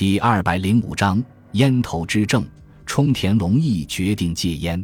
第二百零五章烟头之症。冲田龙义决定戒烟。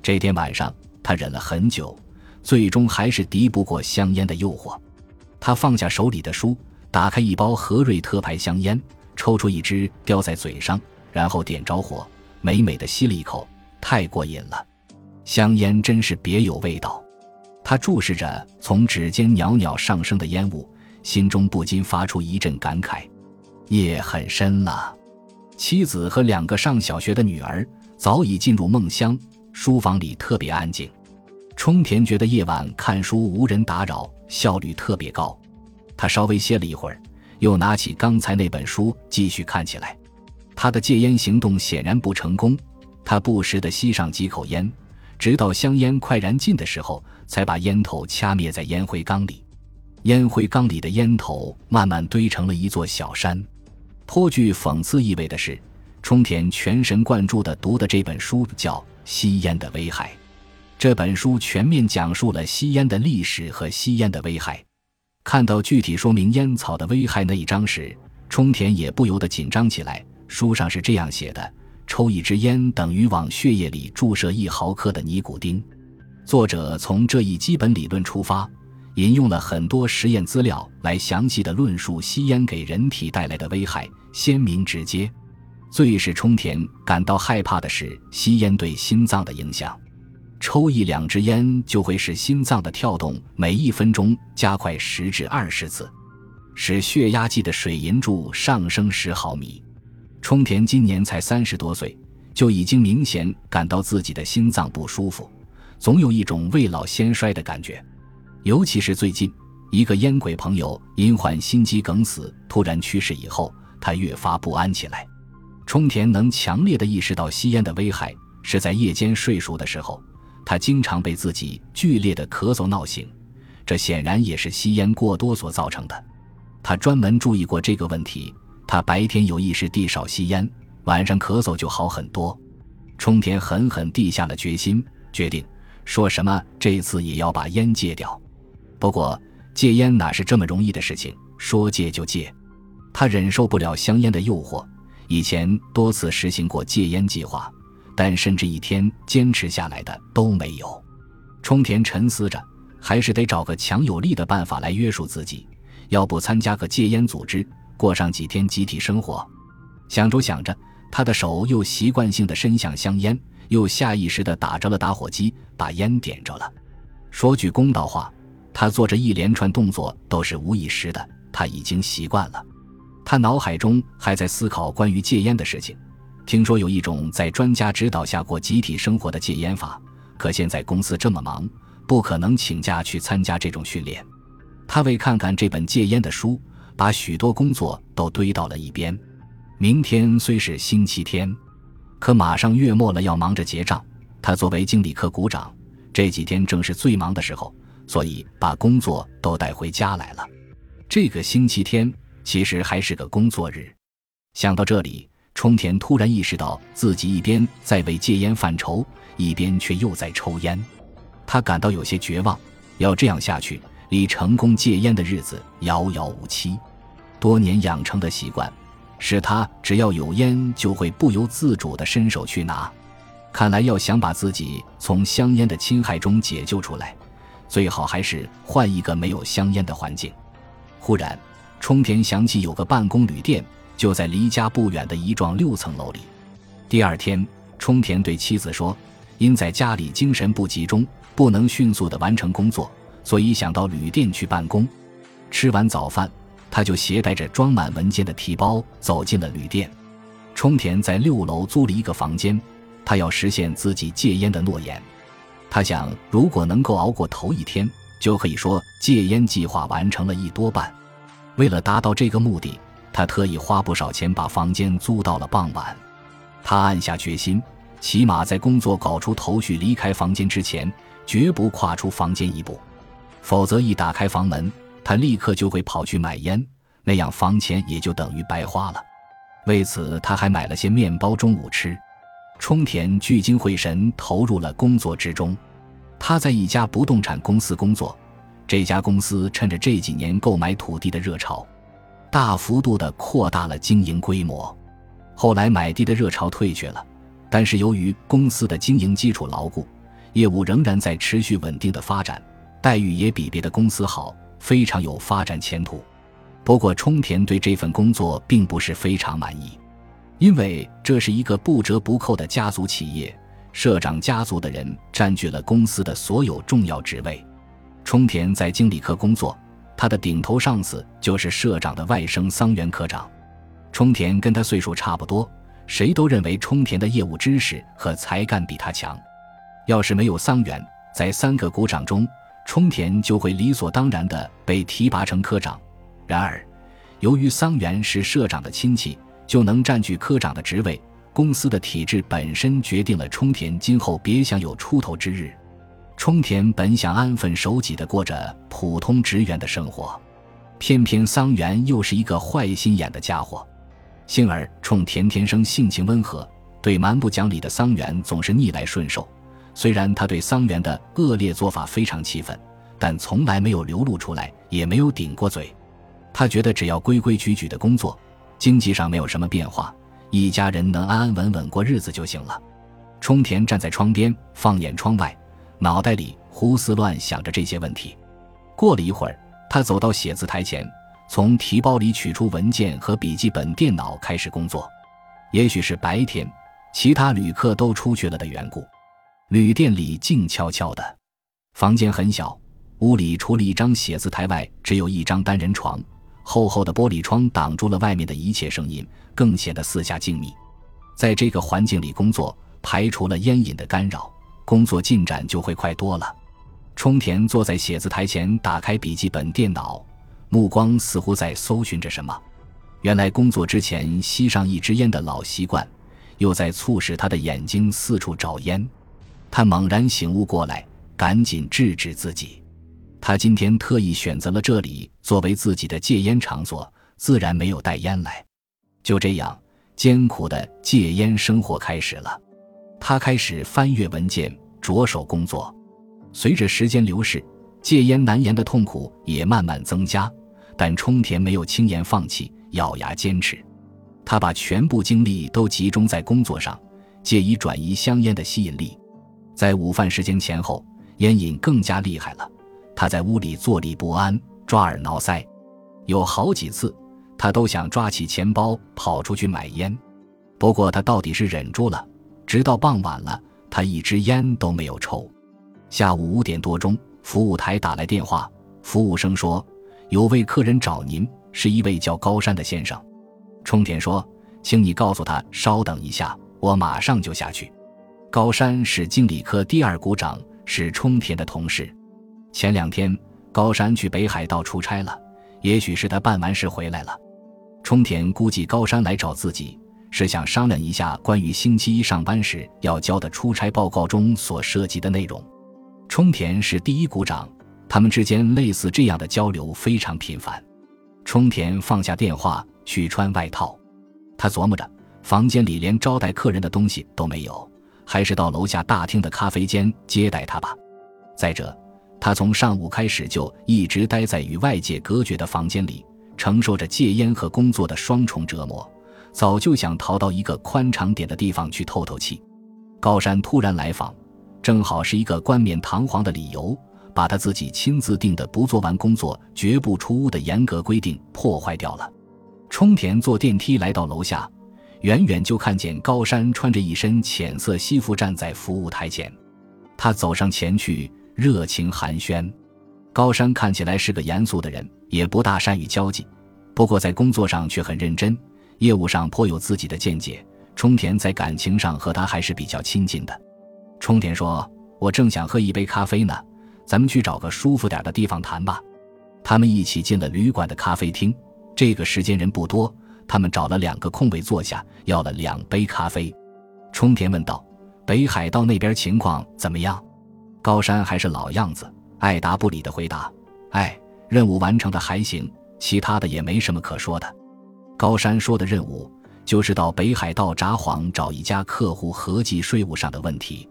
这天晚上，他忍了很久，最终还是敌不过香烟的诱惑。他放下手里的书，打开一包和瑞特牌香烟，抽出一支，叼在嘴上，然后点着火，美美的吸了一口，太过瘾了。香烟真是别有味道。他注视着从指尖袅袅上升的烟雾，心中不禁发出一阵感慨：夜很深了。妻子和两个上小学的女儿早已进入梦乡，书房里特别安静。冲田觉得夜晚看书无人打扰，效率特别高。他稍微歇了一会儿，又拿起刚才那本书继续看起来。他的戒烟行动显然不成功，他不时地吸上几口烟，直到香烟快燃尽的时候，才把烟头掐灭在烟灰缸里。烟灰缸里的烟头慢慢堆成了一座小山。颇具讽刺意味的是，冲田全神贯注地读的这本书叫《吸烟的危害》。这本书全面讲述了吸烟的历史和吸烟的危害。看到具体说明烟草的危害那一章时，冲田也不由得紧张起来。书上是这样写的：抽一支烟等于往血液里注射一毫克的尼古丁。作者从这一基本理论出发。引用了很多实验资料来详细的论述吸烟给人体带来的危害，鲜明直接。最使冲田感到害怕的是吸烟对心脏的影响。抽一两支烟就会使心脏的跳动每一分钟加快十至二十次，使血压计的水银柱上升十毫米。冲田今年才三十多岁，就已经明显感到自己的心脏不舒服，总有一种未老先衰的感觉。尤其是最近，一个烟鬼朋友因患心肌梗死突然去世以后，他越发不安起来。冲田能强烈的意识到吸烟的危害，是在夜间睡熟的时候，他经常被自己剧烈的咳嗽闹醒，这显然也是吸烟过多所造成的。他专门注意过这个问题，他白天有意识地少吸烟，晚上咳嗽就好很多。冲田狠狠地下了决心，决定说什么这次也要把烟戒掉。不过戒烟哪是这么容易的事情？说戒就戒，他忍受不了香烟的诱惑。以前多次实行过戒烟计划，但甚至一天坚持下来的都没有。冲田沉思着，还是得找个强有力的办法来约束自己。要不参加个戒烟组织，过上几天集体生活？想着想着，他的手又习惯性的伸向香烟，又下意识的打着了打火机，把烟点着了。说句公道话。他做着一连串动作都是无意识的，他已经习惯了。他脑海中还在思考关于戒烟的事情。听说有一种在专家指导下过集体生活的戒烟法，可现在公司这么忙，不可能请假去参加这种训练。他为看看这本戒烟的书，把许多工作都堆到了一边。明天虽是星期天，可马上月末了，要忙着结账。他作为经理科股长，这几天正是最忙的时候。所以把工作都带回家来了。这个星期天其实还是个工作日。想到这里，冲田突然意识到自己一边在为戒烟犯愁，一边却又在抽烟。他感到有些绝望。要这样下去，离成功戒烟的日子遥遥无期。多年养成的习惯，使他只要有烟就会不由自主地伸手去拿。看来要想把自己从香烟的侵害中解救出来。最好还是换一个没有香烟的环境。忽然，冲田想起有个办公旅店就在离家不远的一幢六层楼里。第二天，冲田对妻子说：“因在家里精神不集中，不能迅速的完成工作，所以想到旅店去办公。”吃完早饭，他就携带着装满文件的提包走进了旅店。冲田在六楼租了一个房间，他要实现自己戒烟的诺言。他想，如果能够熬过头一天，就可以说戒烟计划完成了一多半。为了达到这个目的，他特意花不少钱把房间租到了傍晚。他暗下决心，起码在工作搞出头绪、离开房间之前，绝不跨出房间一步。否则，一打开房门，他立刻就会跑去买烟，那样房钱也就等于白花了。为此，他还买了些面包中午吃。冲田聚精会神投入了工作之中。他在一家不动产公司工作，这家公司趁着这几年购买土地的热潮，大幅度地扩大了经营规模。后来买地的热潮退却了，但是由于公司的经营基础牢固，业务仍然在持续稳定的发展，待遇也比别的公司好，非常有发展前途。不过，冲田对这份工作并不是非常满意，因为这是一个不折不扣的家族企业，社长家族的人占据了公司的所有重要职位。冲田在经理科工作。他的顶头上司就是社长的外甥桑原科长，冲田跟他岁数差不多，谁都认为冲田的业务知识和才干比他强。要是没有桑原，在三个股长中，冲田就会理所当然地被提拔成科长。然而，由于桑原是社长的亲戚，就能占据科长的职位。公司的体制本身决定了冲田今后别想有出头之日。冲田本想安分守己地过着普通职员的生活，偏偏桑原又是一个坏心眼的家伙。幸而冲田天生性情温和，对蛮不讲理的桑原总是逆来顺受。虽然他对桑原的恶劣做法非常气愤，但从来没有流露出来，也没有顶过嘴。他觉得只要规规矩矩的工作，经济上没有什么变化，一家人能安安稳稳过日子就行了。冲田站在窗边，放眼窗外。脑袋里胡思乱想着这些问题。过了一会儿，他走到写字台前，从提包里取出文件和笔记本电脑，开始工作。也许是白天，其他旅客都出去了的缘故，旅店里静悄悄的。房间很小，屋里除了一张写字台外，只有一张单人床。厚厚的玻璃窗挡住了外面的一切声音，更显得四下静谧。在这个环境里工作，排除了烟瘾的干扰。工作进展就会快多了。冲田坐在写字台前，打开笔记本电脑，目光似乎在搜寻着什么。原来工作之前吸上一支烟的老习惯，又在促使他的眼睛四处找烟。他猛然醒悟过来，赶紧制止自己。他今天特意选择了这里作为自己的戒烟场所，自然没有带烟来。就这样，艰苦的戒烟生活开始了。他开始翻阅文件，着手工作。随着时间流逝，戒烟难言的痛苦也慢慢增加。但冲田没有轻言放弃，咬牙坚持。他把全部精力都集中在工作上，借以转移香烟的吸引力。在午饭时间前后，烟瘾更加厉害了。他在屋里坐立不安，抓耳挠腮。有好几次，他都想抓起钱包跑出去买烟。不过他到底是忍住了。直到傍晚了，他一支烟都没有抽。下午五点多钟，服务台打来电话，服务生说有位客人找您，是一位叫高山的先生。冲田说：“请你告诉他稍等一下，我马上就下去。”高山是经理科第二股长，是冲田的同事。前两天高山去北海道出差了，也许是他办完事回来了。冲田估计高山来找自己。是想商量一下关于星期一上班时要交的出差报告中所涉及的内容。冲田是第一股长，他们之间类似这样的交流非常频繁。冲田放下电话去穿外套，他琢磨着房间里连招待客人的东西都没有，还是到楼下大厅的咖啡间接待他吧。再者，他从上午开始就一直待在与外界隔绝的房间里，承受着戒烟和工作的双重折磨。早就想逃到一个宽敞点的地方去透透气。高山突然来访，正好是一个冠冕堂皇的理由，把他自己亲自定的不做完工作绝不出屋的严格规定破坏掉了。冲田坐电梯来到楼下，远远就看见高山穿着一身浅色西服站在服务台前。他走上前去，热情寒暄。高山看起来是个严肃的人，也不大善于交际，不过在工作上却很认真。业务上颇有自己的见解，冲田在感情上和他还是比较亲近的。冲田说：“我正想喝一杯咖啡呢，咱们去找个舒服点的地方谈吧。”他们一起进了旅馆的咖啡厅。这个时间人不多，他们找了两个空位坐下，要了两杯咖啡。冲田问道：“北海道那边情况怎么样？”高山还是老样子，爱答不理的回答：“哎，任务完成的还行，其他的也没什么可说的。”高山说的任务就是到北海道札幌找一家客户合计税务上的问题，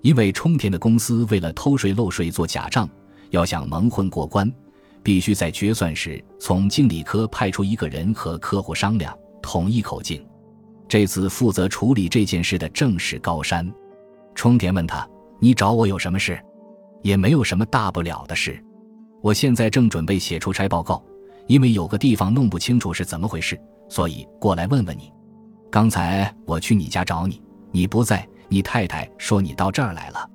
因为冲田的公司为了偷税漏税做假账，要想蒙混过关，必须在决算时从经理科派出一个人和客户商量，统一口径。这次负责处理这件事的正是高山。冲田问他：“你找我有什么事？”“也没有什么大不了的事。我现在正准备写出差报告，因为有个地方弄不清楚是怎么回事，所以过来问问你。刚才我去你家找你，你不在，你太太说你到这儿来了。”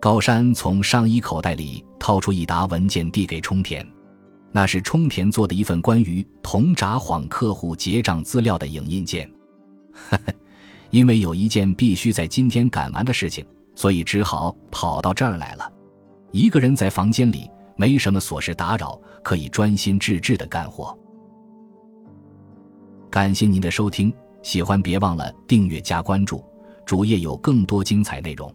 高山从上衣口袋里掏出一沓文件，递给冲田。那是冲田做的一份关于同札幌客户结账资料的影印件。呵呵，因为有一件必须在今天赶完的事情，所以只好跑到这儿来了。一个人在房间里，没什么琐事打扰，可以专心致志的干活。感谢您的收听，喜欢别忘了订阅加关注，主页有更多精彩内容。